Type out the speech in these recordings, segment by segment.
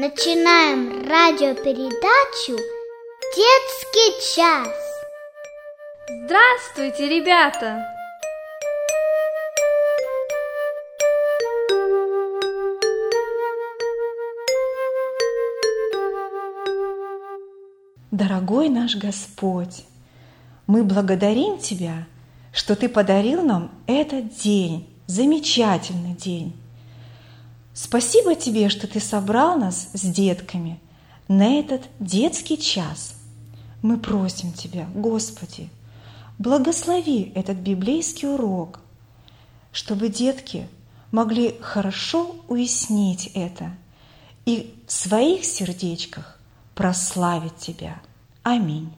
Начинаем радиопередачу «Детский час». Здравствуйте, ребята! Дорогой наш Господь, мы благодарим Тебя, что Ты подарил нам этот день, замечательный день. Спасибо Тебе, что Ты собрал нас с детками на этот детский час. Мы просим Тебя, Господи, благослови этот библейский урок, чтобы детки могли хорошо уяснить это и в своих сердечках прославить Тебя. Аминь.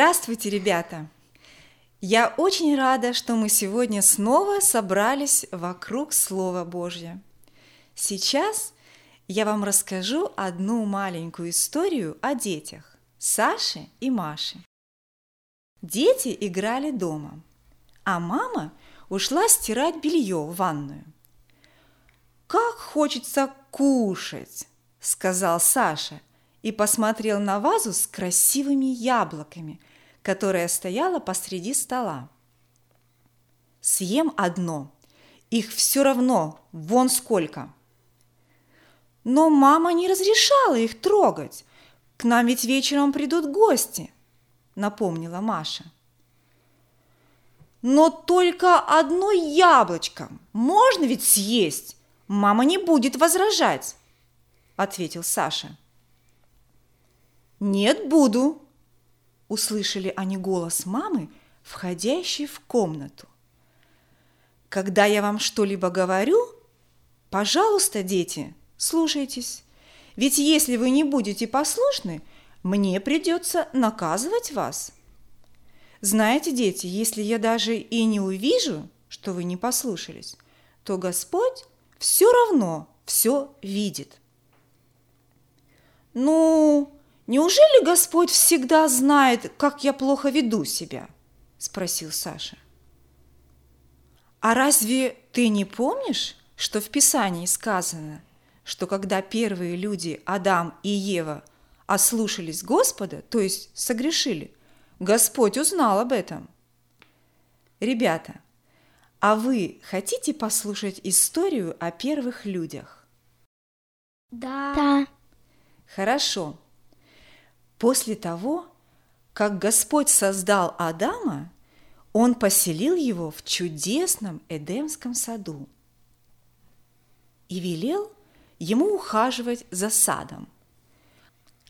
Здравствуйте, ребята! Я очень рада, что мы сегодня снова собрались вокруг Слова Божьего. Сейчас я вам расскажу одну маленькую историю о детях Саше и Маше. Дети играли дома, а мама ушла стирать белье в ванную. «Как хочется кушать!» – сказал Саша – и посмотрел на вазу с красивыми яблоками, которая стояла посреди стола. «Съем одно, их все равно, вон сколько!» «Но мама не разрешала их трогать, к нам ведь вечером придут гости», – напомнила Маша. «Но только одно яблочко можно ведь съесть, мама не будет возражать», – ответил Саша. «Нет, буду!» – услышали они голос мамы, входящей в комнату. «Когда я вам что-либо говорю, пожалуйста, дети, слушайтесь, ведь если вы не будете послушны, мне придется наказывать вас. Знаете, дети, если я даже и не увижу, что вы не послушались, то Господь все равно все видит. Ну, «Неужели Господь всегда знает, как я плохо веду себя?» – спросил Саша. «А разве ты не помнишь, что в Писании сказано, что когда первые люди, Адам и Ева, ослушались Господа, то есть согрешили, Господь узнал об этом?» Ребята, а вы хотите послушать историю о первых людях? Да. Да. Хорошо. После того, как Господь создал Адама, Он поселил его в чудесном Эдемском саду и велел ему ухаживать за садом.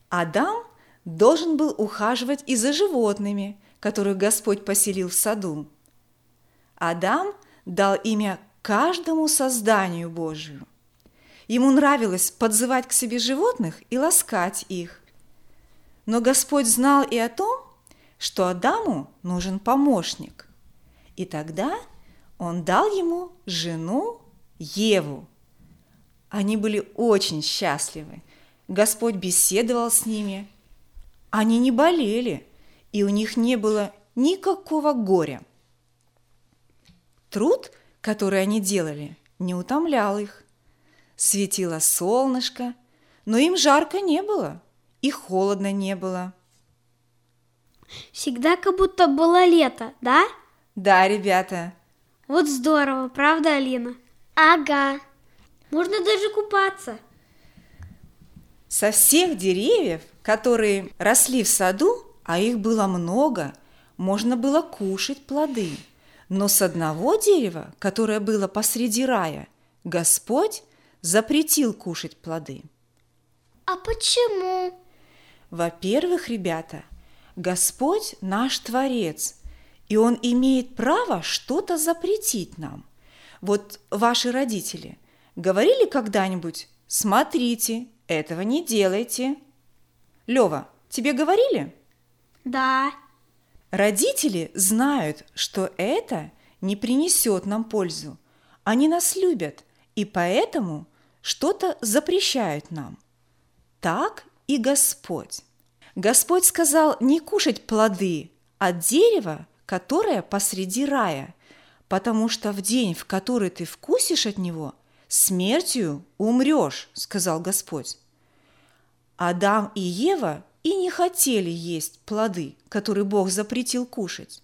Адам должен был ухаживать и за животными, которых Господь поселил в саду. Адам дал имя каждому созданию Божию. Ему нравилось подзывать к себе животных и ласкать их. Но Господь знал и о том, что Адаму нужен помощник. И тогда он дал ему жену Еву. Они были очень счастливы. Господь беседовал с ними. Они не болели, и у них не было никакого горя. Труд, который они делали, не утомлял их. Светило солнышко, но им жарко не было и холодно не было. Всегда как будто было лето, да? Да, ребята, Вот здорово, правда, Алина? Ага. Можно даже купаться. со всех деревьев, которые росли в саду, а их было много, можно было кушать плоды. Но с одного дерева, которое было посреди рая, Господь запретил кушать плоды. А почему? Во-первых, ребята, Господь наш Творец, и Он имеет право что-то запретить нам. Вот ваши родители говорили когда-нибудь «Смотрите, этого не делайте». Лева, тебе говорили? Да. Родители знают, что это не принесет нам пользу. Они нас любят, и поэтому что-то запрещают нам. Так и Господь. Господь сказал не кушать плоды от дерева, которое посреди рая, потому что в день, в который ты вкусишь от него, смертью умрешь, сказал Господь. Адам и Ева и не хотели есть плоды, которые Бог запретил кушать.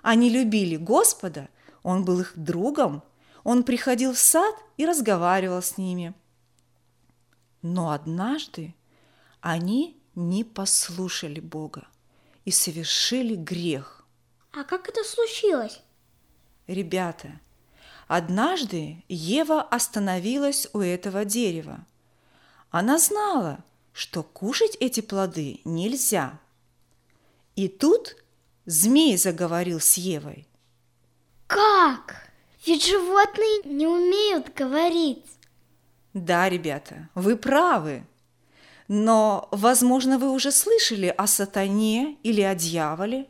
Они любили Господа, Он был их другом, Он приходил в сад и разговаривал с ними. Но однажды они не послушали Бога и совершили грех. А как это случилось? Ребята, однажды Ева остановилась у этого дерева. Она знала, что кушать эти плоды нельзя. И тут змей заговорил с Евой. Как? Ведь животные не умеют говорить. Да, ребята, вы правы. Но, возможно, вы уже слышали о сатане или о дьяволе.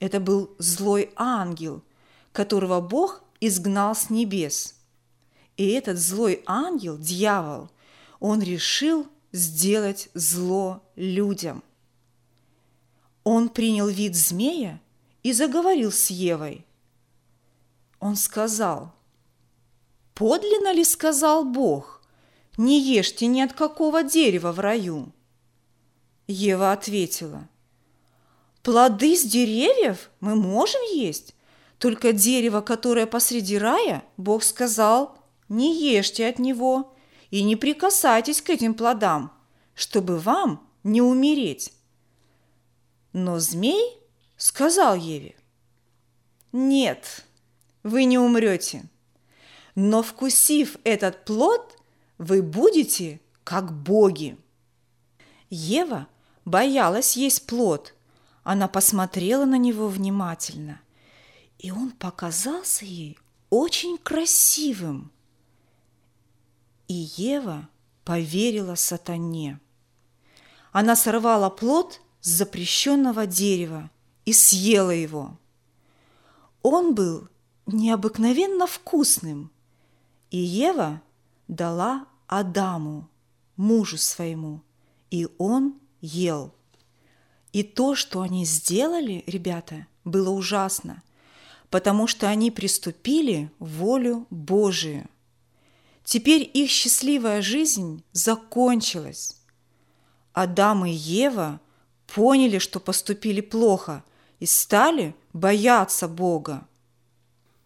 Это был злой ангел, которого Бог изгнал с небес. И этот злой ангел, дьявол, он решил сделать зло людям. Он принял вид змея и заговорил с Евой. Он сказал, «Подлинно ли сказал Бог, не ешьте ни от какого дерева в раю?» Ева ответила, «Плоды с деревьев мы можем есть, только дерево, которое посреди рая, Бог сказал, не ешьте от него и не прикасайтесь к этим плодам, чтобы вам не умереть». Но змей сказал Еве, «Нет, вы не умрете, но вкусив этот плод, вы будете как боги». Ева боялась есть плод. Она посмотрела на него внимательно, и он показался ей очень красивым. И Ева поверила сатане. Она сорвала плод с запрещенного дерева и съела его. Он был необыкновенно вкусным, и Ева дала Адаму, мужу своему, и он ел. И то, что они сделали, ребята, было ужасно, потому что они приступили волю Божию. Теперь их счастливая жизнь закончилась. Адам и Ева поняли, что поступили плохо, и стали бояться Бога.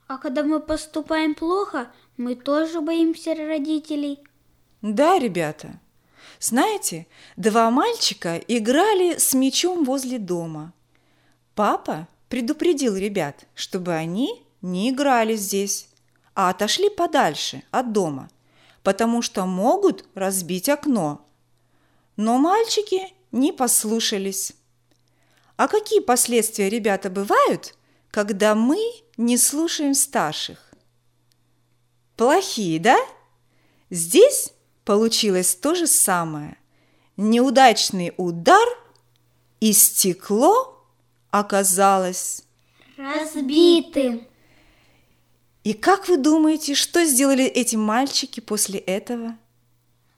А когда мы поступаем плохо, мы тоже боимся родителей. Да, ребята, Знаете, два мальчика играли с мячом возле дома. Папа предупредил ребят, чтобы они не играли здесь, а отошли подальше от дома, потому что могут разбить окно. Но мальчики не послушались. А какие последствия, ребята, бывают, когда мы не слушаем старших? Плохие, да? Здесь получилось то же самое. Неудачный удар, и стекло оказалось Разбитым. И как вы думаете, что сделали эти мальчики после этого?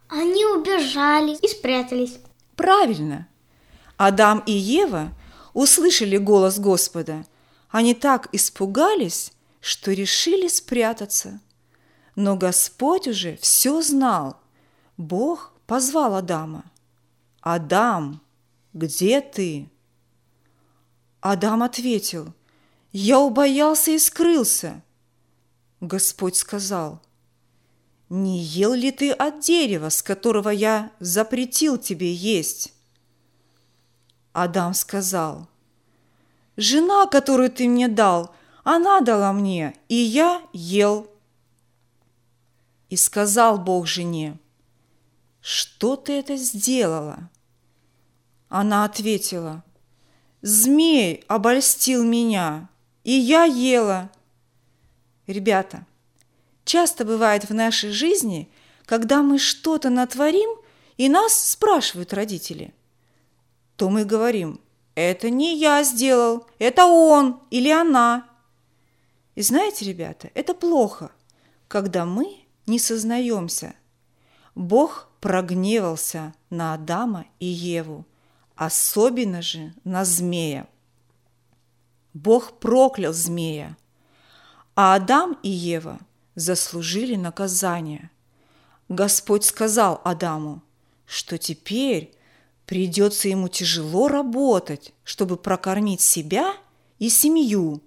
Они убежали. И спрятались. Правильно. Адам и Ева услышали голос Господа. Они так испугались, что решили спрятаться. Но Господь уже все знал. Бог позвал Адама. «Адам, где ты?» Адам ответил, «Я убоялся и скрылся». Господь сказал, «Не ел ли ты от дерева, с которого я запретил тебе есть?» Адам сказал, «Жена, которую ты мне дал, она дала мне, и я ел». И сказал Бог жене, «Что ты это сделала?» Она ответила, «Змей обольстил меня, и я ела». Ребята, часто бывает в нашей жизни, когда мы что-то натворим, и нас спрашивают родители, то мы говорим, это не я сделал, это он или она. И знаете, ребята, это плохо, когда мы не сознаемся. Бог прогневался на Адама и Еву, особенно же на змея. Бог проклял змея, а Адам и Ева заслужили наказание. Господь сказал Адаму, что теперь придется ему тяжело работать, чтобы прокормить себя и семью.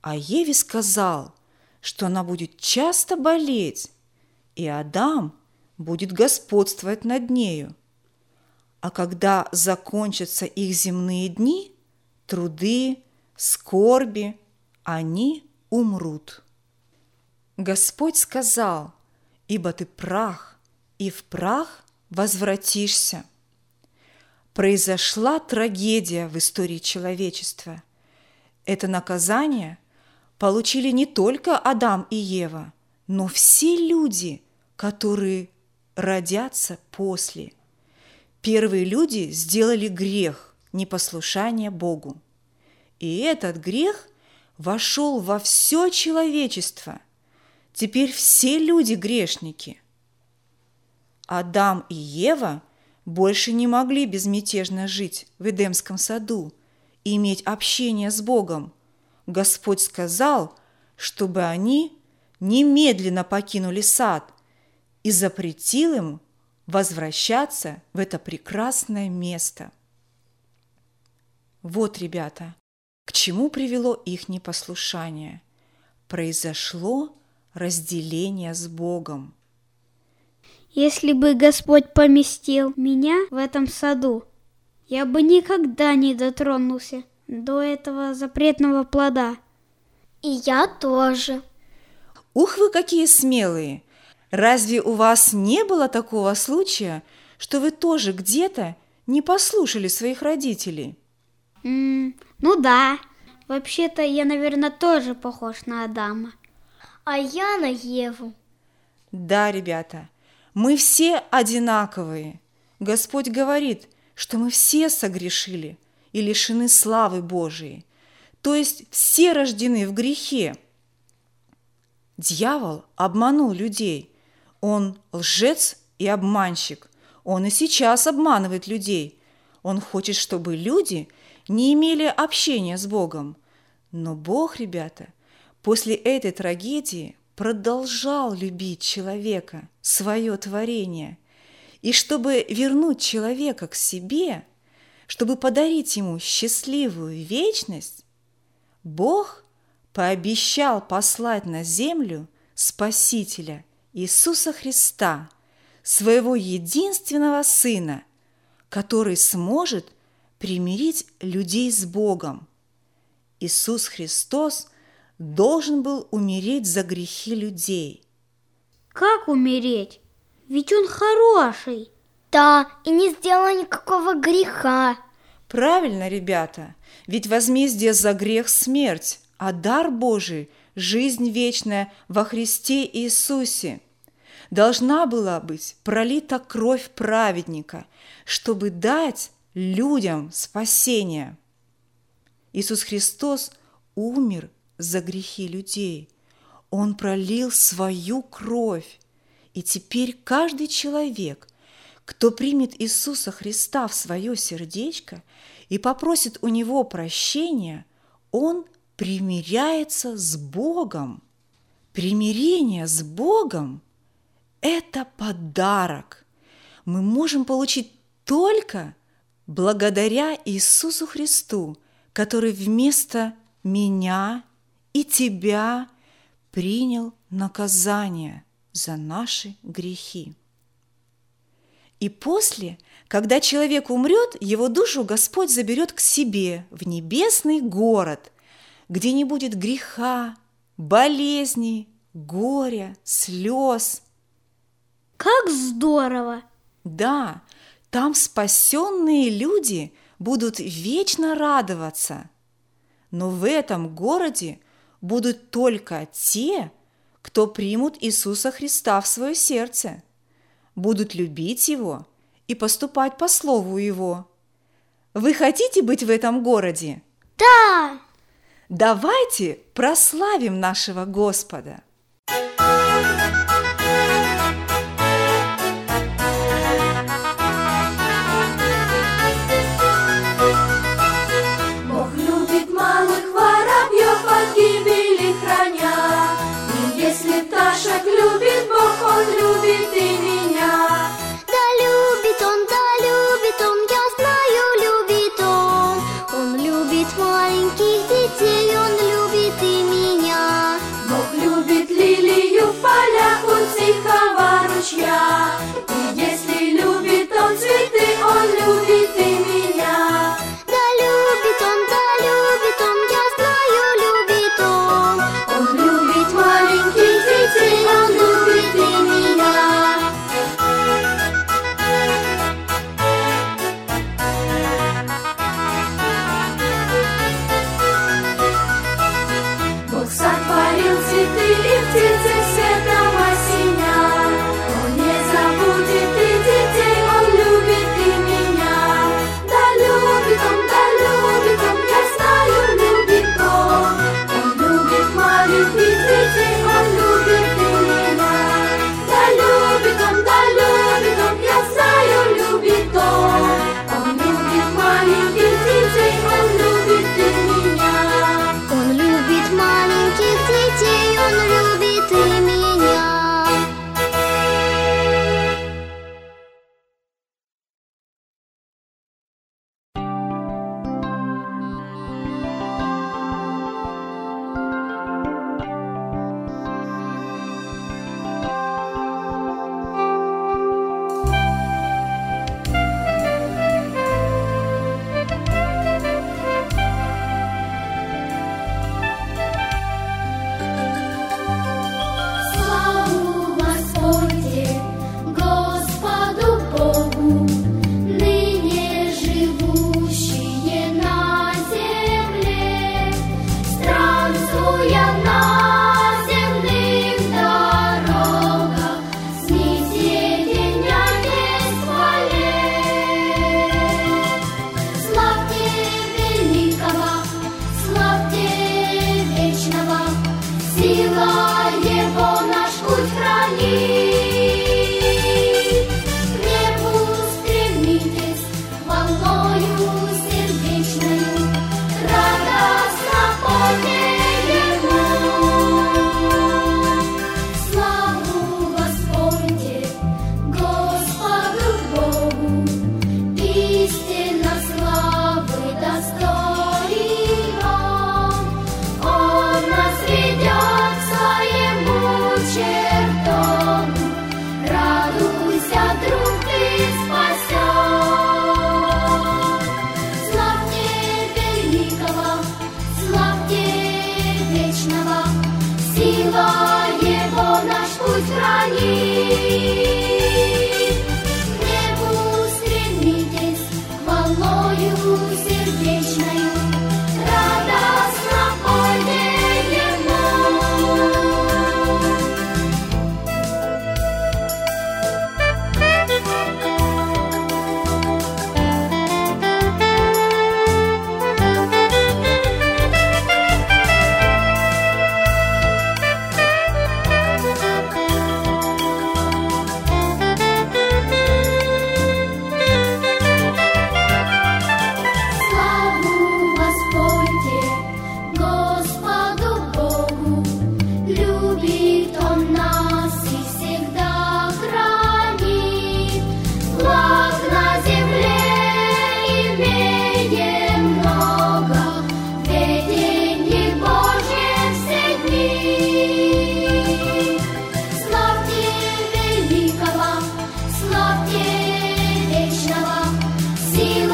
А Еве сказал, что она будет часто болеть, и Адам будет господствовать над нею. А когда закончатся их земные дни, труды, скорби, они умрут. Господь сказал, ибо ты прах, и в прах возвратишься. Произошла трагедия в истории человечества. Это наказание получили не только Адам и Ева, но все люди, которые родятся после. Первые люди сделали грех непослушания Богу. И этот грех вошел во все человечество. Теперь все люди грешники. Адам и Ева больше не могли безмятежно жить в Эдемском саду и иметь общение с Богом. Господь сказал, чтобы они немедленно покинули сад и запретил им возвращаться в это прекрасное место. Вот, ребята, к чему привело их непослушание? Произошло разделение с Богом. Если бы Господь поместил меня в этом саду, я бы никогда не дотронулся до этого запретного плода. И я тоже. Ух вы какие смелые! Разве у вас не было такого случая, что вы тоже где-то не послушали своих родителей? М, ну да, вообще-то я, наверное, тоже похож на Адама. А я на Еву. Да, ребята, мы все одинаковые. Господь говорит, что мы все согрешили и лишены славы Божией. То есть все рождены в грехе. Дьявол обманул людей. Он лжец и обманщик. Он и сейчас обманывает людей. Он хочет, чтобы люди не имели общения с Богом. Но Бог, ребята, после этой трагедии продолжал любить человека, свое творение. И чтобы вернуть человека к себе, чтобы подарить ему счастливую вечность, Бог пообещал послать на землю Спасителя Иисуса Христа, своего единственного Сына, который сможет примирить людей с Богом. Иисус Христос должен был умереть за грехи людей. Как умереть? Ведь он хороший. Да, и не сделал никакого греха. Правильно, ребята, ведь возмездие за грех – смерть, а дар Божий – жизнь вечная во Христе Иисусе. Должна была быть пролита кровь праведника, чтобы дать людям спасение. Иисус Христос умер за грехи людей. Он пролил свою кровь. И теперь каждый человек, кто примет Иисуса Христа в свое сердечко и попросит у Него прощения, он примиряется с Богом. Примирение с Богом – это подарок. Мы можем получить только благодаря Иисусу Христу, который вместо меня и тебя принял наказание за наши грехи. И после, когда человек умрет, его душу Господь заберет к себе в небесный город, где не будет греха, болезней, горя, слез. Как здорово! Да, там спасенные люди будут вечно радоваться. Но в этом городе будут только те, кто примут Иисуса Христа в свое сердце, будут любить Его и поступать по слову Его. Вы хотите быть в этом городе? Да! Давайте прославим нашего Господа! Бог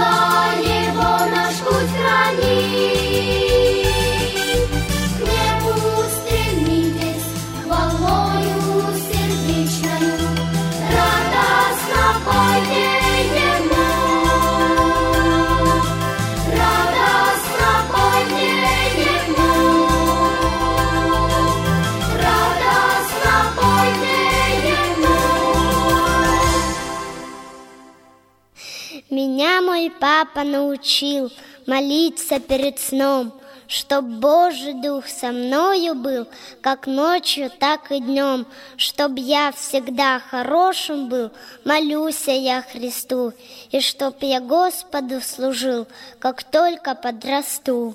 love. Мой папа научил молиться перед сном, Чтоб Божий Дух со мною был, как ночью, так и днем, Чтоб я всегда хорошим был, молюсь я Христу, И чтоб я Господу служил, как только подрасту.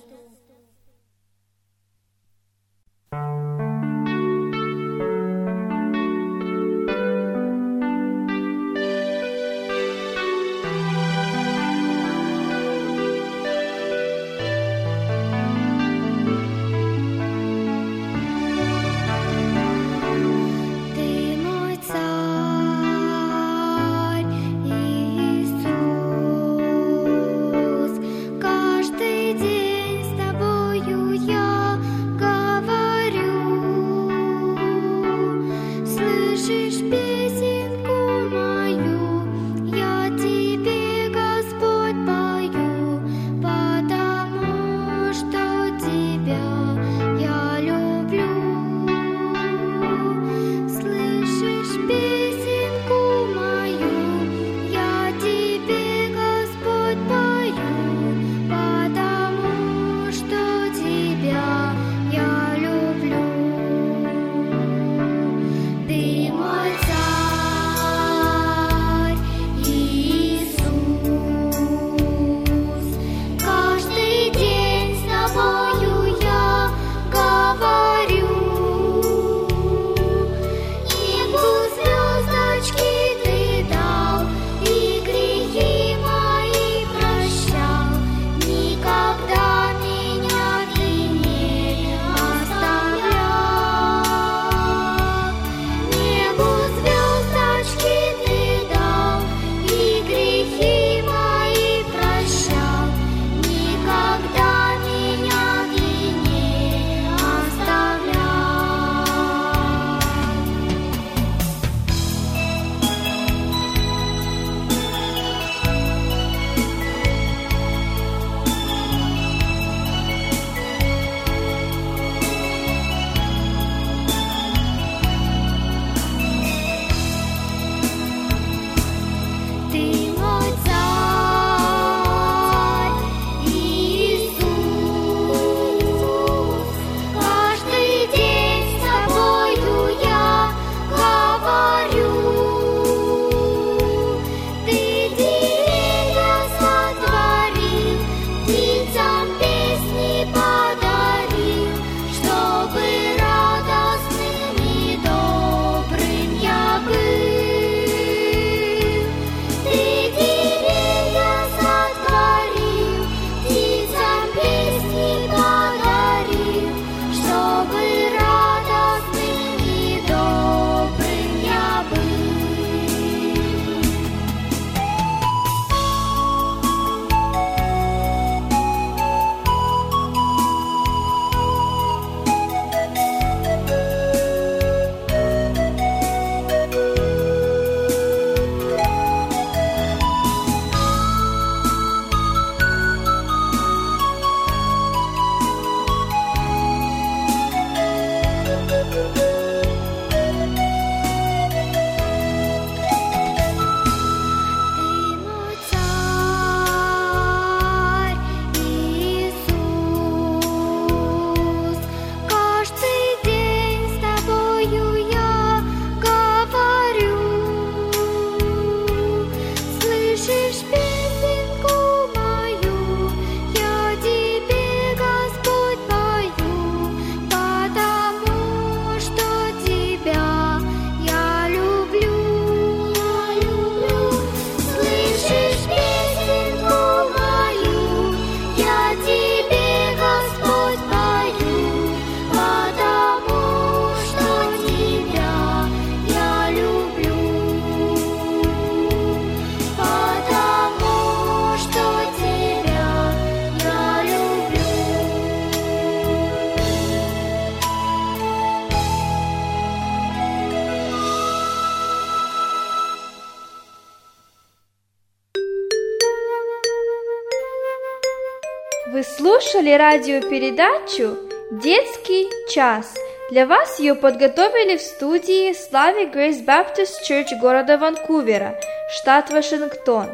Вы слушали радиопередачу «Детский час». Для вас ее подготовили в студии Слави Грейс Баптист Church города Ванкувера, штат Вашингтон.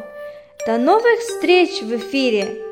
До новых встреч в эфире!